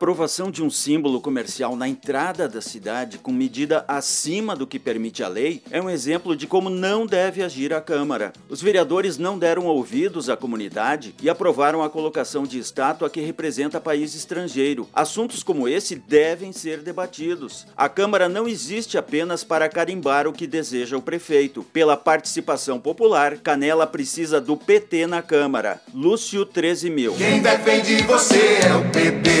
aprovação de um símbolo comercial na entrada da cidade com medida acima do que permite a lei é um exemplo de como não deve agir a Câmara. Os vereadores não deram ouvidos à comunidade e aprovaram a colocação de estátua que representa país estrangeiro. Assuntos como esse devem ser debatidos. A Câmara não existe apenas para carimbar o que deseja o prefeito. Pela participação popular, Canela precisa do PT na Câmara. Lúcio 13 mil. Quem defende você é o PT.